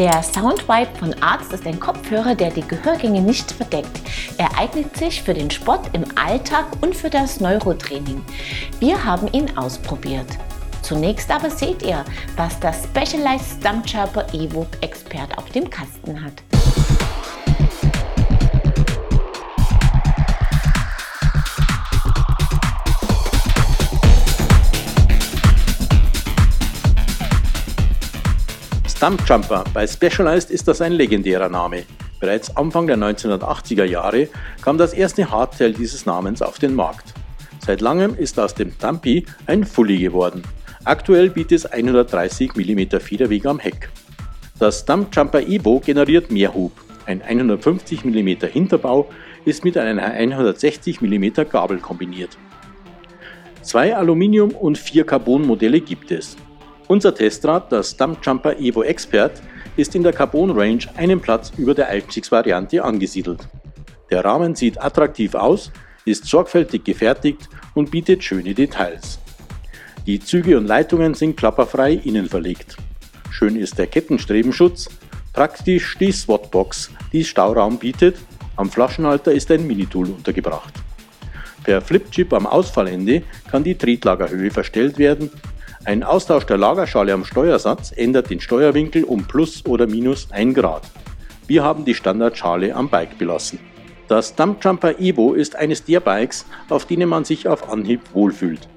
Der Soundvibe von Arzt ist ein Kopfhörer, der die Gehörgänge nicht verdeckt. Er eignet sich für den Sport im Alltag und für das Neurotraining. Wir haben ihn ausprobiert. Zunächst aber seht ihr, was das Specialized Stumpjumper Evo Expert auf dem Kasten hat. Stumpjumper bei Specialized ist das ein legendärer Name. Bereits Anfang der 1980er Jahre kam das erste Hardtail dieses Namens auf den Markt. Seit langem ist aus dem Stumpy ein Fully geworden. Aktuell bietet es 130 mm Federweg am Heck. Das Stumpjumper Evo generiert mehr Hub. Ein 150 mm Hinterbau ist mit einer 160 mm Gabel kombiniert. Zwei Aluminium- und vier Carbon-Modelle gibt es. Unser Testrad, das Stumpjumper Evo Expert, ist in der Carbon Range einen Platz über der Einstiegsvariante angesiedelt. Der Rahmen sieht attraktiv aus, ist sorgfältig gefertigt und bietet schöne Details. Die Züge und Leitungen sind klapperfrei innen verlegt. Schön ist der Kettenstrebenschutz, praktisch die SWAT-Box, die Stauraum bietet. Am Flaschenhalter ist ein Minitool untergebracht. Per Flipchip am Ausfallende kann die Tretlagerhöhe verstellt werden ein Austausch der Lagerschale am Steuersatz ändert den Steuerwinkel um plus oder minus 1 Grad. Wir haben die Standardschale am Bike belassen. Das Dumpjumper Evo ist eines der Bikes, auf denen man sich auf Anhieb wohlfühlt.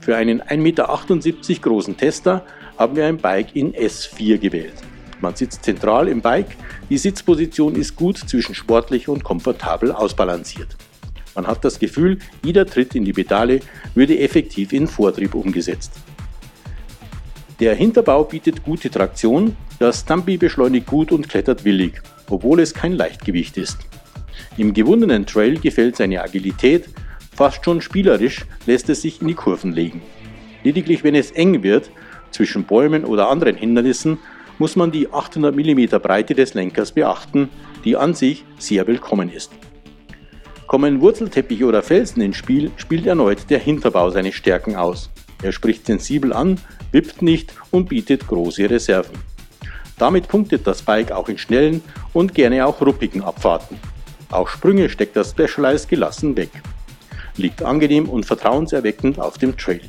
Für einen 1,78 Meter großen Tester haben wir ein Bike in S4 gewählt. Man sitzt zentral im Bike, die Sitzposition ist gut zwischen sportlich und komfortabel ausbalanciert. Man hat das Gefühl, jeder Tritt in die Pedale würde effektiv in Vortrieb umgesetzt. Der Hinterbau bietet gute Traktion, das Stumpy beschleunigt gut und klettert willig, obwohl es kein Leichtgewicht ist. Im gewundenen Trail gefällt seine Agilität, fast schon spielerisch lässt es sich in die Kurven legen. Lediglich wenn es eng wird, zwischen Bäumen oder anderen Hindernissen, muss man die 800 mm Breite des Lenkers beachten, die an sich sehr willkommen ist. Kommen Wurzelteppich oder Felsen ins Spiel, spielt erneut der Hinterbau seine Stärken aus. Er spricht sensibel an, wippt nicht und bietet große Reserven. Damit punktet das Bike auch in schnellen und gerne auch ruppigen Abfahrten. Auch Sprünge steckt das Specialized gelassen weg. Liegt angenehm und vertrauenserweckend auf dem Trail.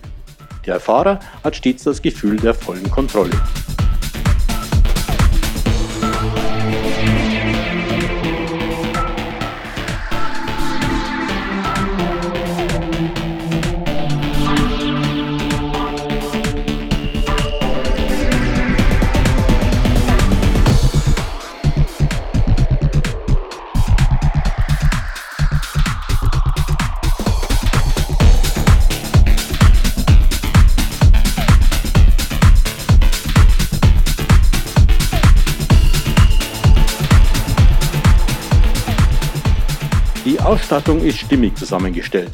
Der Fahrer hat stets das Gefühl der vollen Kontrolle. Die Ausstattung ist stimmig zusammengestellt.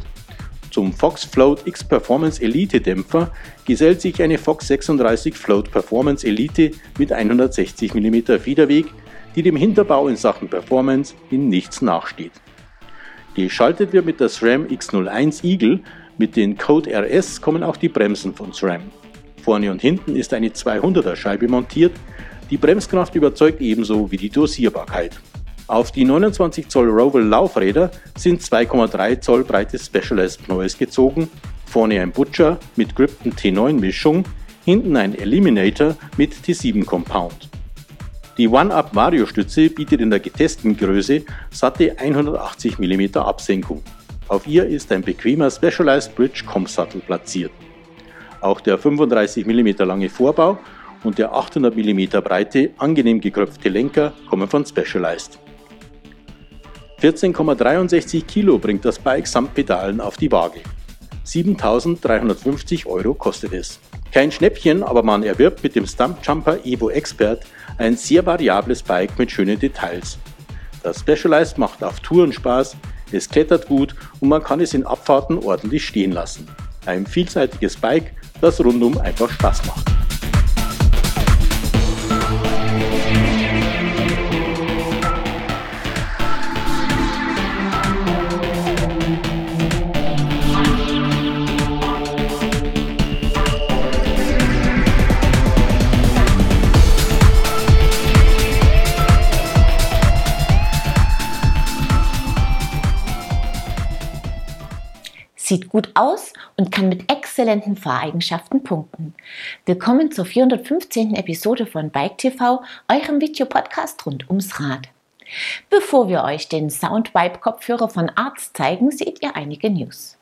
Zum Fox Float X Performance Elite Dämpfer gesellt sich eine Fox 36 Float Performance Elite mit 160 mm Federweg, die dem Hinterbau in Sachen Performance in nichts nachsteht. Geschaltet wird mit der SRAM X01 Eagle, mit den Code RS kommen auch die Bremsen von SRAM. Vorne und hinten ist eine 200er Scheibe montiert, die Bremskraft überzeugt ebenso wie die Dosierbarkeit. Auf die 29 Zoll Roval Laufräder sind 2,3 Zoll breite Specialized Pneus gezogen, vorne ein Butcher mit Gripton T9 Mischung, hinten ein Eliminator mit T7 Compound. Die One-Up Vario Stütze bietet in der getesteten Größe satte 180 mm Absenkung. Auf ihr ist ein bequemer Specialized Bridge Comp-Sattel platziert. Auch der 35 mm lange Vorbau und der 800 mm breite, angenehm gekröpfte Lenker kommen von Specialized. 14,63 Kilo bringt das Bike samt Pedalen auf die Waage. 7.350 Euro kostet es. Kein Schnäppchen, aber man erwirbt mit dem Stumpjumper Evo Expert ein sehr variables Bike mit schönen Details. Das Specialized macht auf Touren Spaß, es klettert gut und man kann es in Abfahrten ordentlich stehen lassen. Ein vielseitiges Bike, das rundum einfach Spaß macht. Sieht gut aus und kann mit exzellenten Fahreigenschaften punkten. Willkommen zur 415. Episode von Bike TV, eurem Videopodcast rund ums Rad. Bevor wir euch den Soundvibe-Kopfhörer von Arzt zeigen, seht ihr einige News.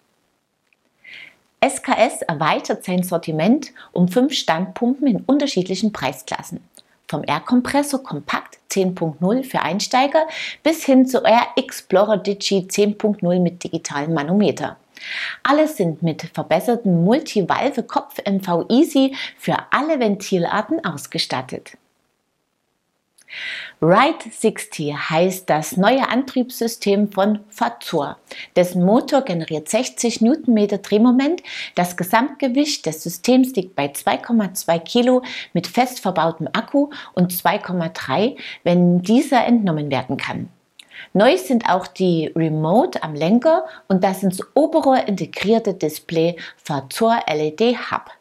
SKS erweitert sein Sortiment um fünf Standpumpen in unterschiedlichen Preisklassen. Vom Air Kompressor Kompakt 10.0 für Einsteiger bis hin zu Air Explorer Digi 10.0 mit digitalem Manometer. Alle sind mit verbessertem Multivalve Kopf MV Easy für alle Ventilarten ausgestattet. Ride 60 heißt das neue Antriebssystem von Fazor. Dessen Motor generiert 60 Newtonmeter Drehmoment. Das Gesamtgewicht des Systems liegt bei 2,2 Kilo mit fest verbautem Akku und 2,3, wenn dieser entnommen werden kann. Neu sind auch die Remote am Lenker und das ins Oberrohr integrierte Display Fazor LED Hub.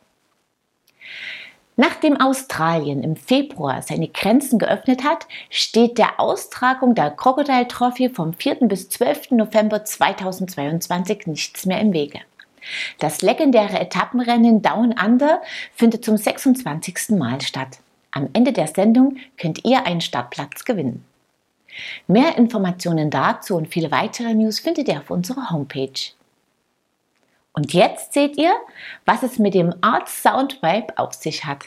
Nachdem Australien im Februar seine Grenzen geöffnet hat, steht der Austragung der Crocodile Trophy vom 4. bis 12. November 2022 nichts mehr im Wege. Das legendäre Etappenrennen Down Under findet zum 26. Mal statt. Am Ende der Sendung könnt ihr einen Startplatz gewinnen. Mehr Informationen dazu und viele weitere News findet ihr auf unserer Homepage. Und jetzt seht ihr, was es mit dem Art Sound Vibe auf sich hat.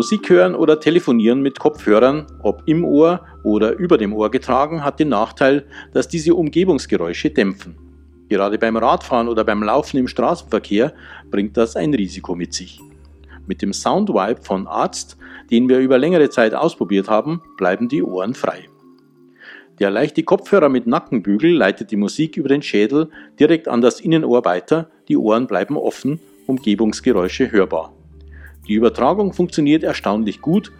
Musik hören oder telefonieren mit Kopfhörern, ob im Ohr oder über dem Ohr getragen, hat den Nachteil, dass diese Umgebungsgeräusche dämpfen. Gerade beim Radfahren oder beim Laufen im Straßenverkehr bringt das ein Risiko mit sich. Mit dem Soundvibe von Arzt, den wir über längere Zeit ausprobiert haben, bleiben die Ohren frei. Der leichte Kopfhörer mit Nackenbügel leitet die Musik über den Schädel direkt an das Innenohr weiter, die Ohren bleiben offen, Umgebungsgeräusche hörbar. Die Übertragung funktioniert erstaunlich gut,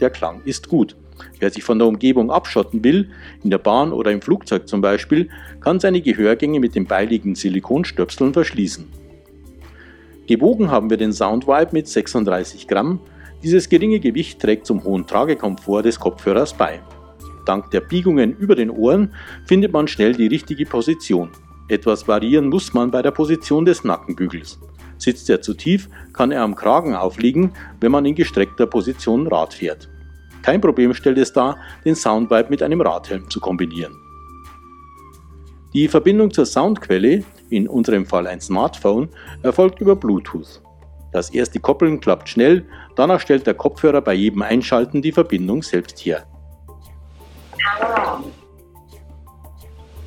der Klang ist gut. Wer sich von der Umgebung abschotten will, in der Bahn oder im Flugzeug zum Beispiel, kann seine Gehörgänge mit den beiliegenden Silikonstöpseln verschließen. Gewogen haben wir den Soundvibe mit 36 Gramm. Dieses geringe Gewicht trägt zum hohen Tragekomfort des Kopfhörers bei. Dank der Biegungen über den Ohren findet man schnell die richtige Position. Etwas variieren muss man bei der Position des Nackenbügels. Sitzt er zu tief, kann er am Kragen aufliegen, wenn man in gestreckter Position Rad fährt. Kein Problem stellt es dar, den Soundvibe mit einem Radhelm zu kombinieren. Die Verbindung zur Soundquelle, in unserem Fall ein Smartphone, erfolgt über Bluetooth. Das erste Koppeln klappt schnell, danach stellt der Kopfhörer bei jedem Einschalten die Verbindung selbst her.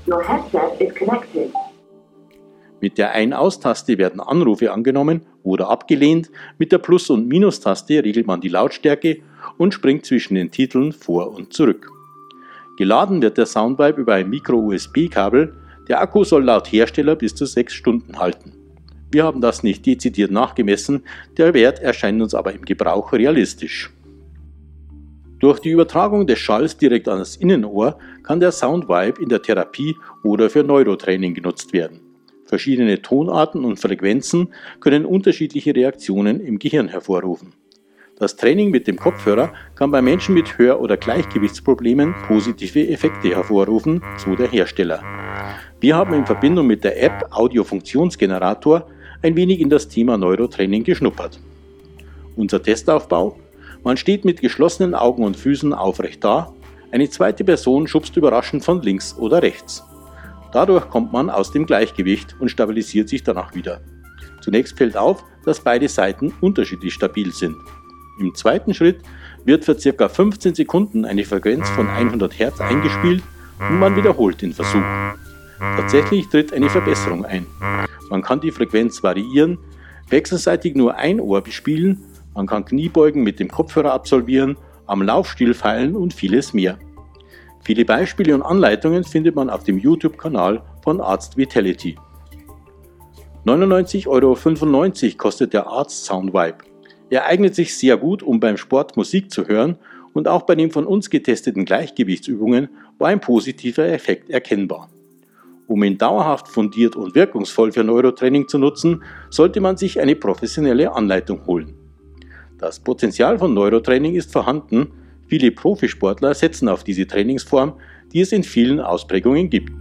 Your headset is connected. Mit der Ein-Aus-Taste werden Anrufe angenommen oder abgelehnt, mit der Plus- und Minus-Taste regelt man die Lautstärke und springt zwischen den Titeln vor und zurück. Geladen wird der Soundvibe über ein Micro-USB-Kabel, der Akku soll laut Hersteller bis zu 6 Stunden halten. Wir haben das nicht dezidiert nachgemessen, der Wert erscheint uns aber im Gebrauch realistisch. Durch die Übertragung des Schalls direkt an das Innenohr kann der Soundvibe in der Therapie oder für Neurotraining genutzt werden. Verschiedene Tonarten und Frequenzen können unterschiedliche Reaktionen im Gehirn hervorrufen. Das Training mit dem Kopfhörer kann bei Menschen mit Hör- oder Gleichgewichtsproblemen positive Effekte hervorrufen, so der Hersteller. Wir haben in Verbindung mit der App Audio-Funktionsgenerator ein wenig in das Thema Neurotraining geschnuppert. Unser Testaufbau? Man steht mit geschlossenen Augen und Füßen aufrecht da, eine zweite Person schubst überraschend von links oder rechts. Dadurch kommt man aus dem Gleichgewicht und stabilisiert sich danach wieder. Zunächst fällt auf, dass beide Seiten unterschiedlich stabil sind. Im zweiten Schritt wird für ca. 15 Sekunden eine Frequenz von 100 Hertz eingespielt und man wiederholt den Versuch. Tatsächlich tritt eine Verbesserung ein. Man kann die Frequenz variieren, wechselseitig nur ein Ohr bespielen, man kann Kniebeugen mit dem Kopfhörer absolvieren, am Laufstil feilen und vieles mehr. Viele Beispiele und Anleitungen findet man auf dem YouTube-Kanal von Arzt Vitality. 99,95 Euro kostet der Arzt Soundvibe. Er eignet sich sehr gut, um beim Sport Musik zu hören und auch bei den von uns getesteten Gleichgewichtsübungen war ein positiver Effekt erkennbar. Um ihn dauerhaft fundiert und wirkungsvoll für Neurotraining zu nutzen, sollte man sich eine professionelle Anleitung holen. Das Potenzial von Neurotraining ist vorhanden, viele Profisportler setzen auf diese Trainingsform, die es in vielen Ausprägungen gibt.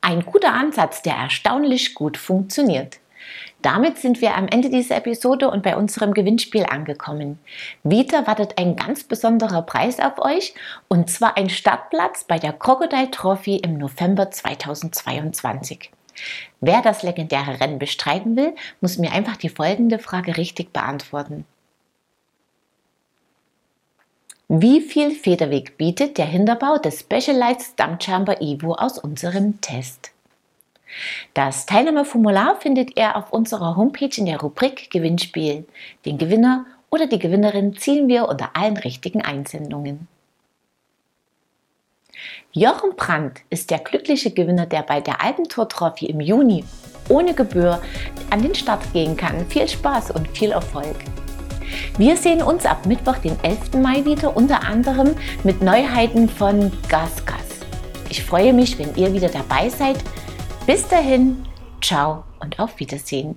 Ein guter Ansatz, der erstaunlich gut funktioniert. Damit sind wir am Ende dieser Episode und bei unserem Gewinnspiel angekommen. Wieder wartet ein ganz besonderer Preis auf euch und zwar ein Startplatz bei der Crocodile Trophy im November 2022. Wer das legendäre Rennen bestreiten will, muss mir einfach die folgende Frage richtig beantworten. Wie viel Federweg bietet der Hinterbau des Specialized Dump Chamber Evo aus unserem Test? Das Teilnahmeformular findet ihr auf unserer Homepage in der Rubrik Gewinnspiel. Den Gewinner oder die Gewinnerin ziehen wir unter allen richtigen Einsendungen. Jochen Brandt ist der glückliche Gewinner, der bei der Alpentor Trophy im Juni ohne Gebühr an den Start gehen kann. Viel Spaß und viel Erfolg! Wir sehen uns ab Mittwoch, den 11. Mai wieder, unter anderem mit Neuheiten von GasGas. Ich freue mich, wenn ihr wieder dabei seid. Bis dahin, ciao und auf Wiedersehen.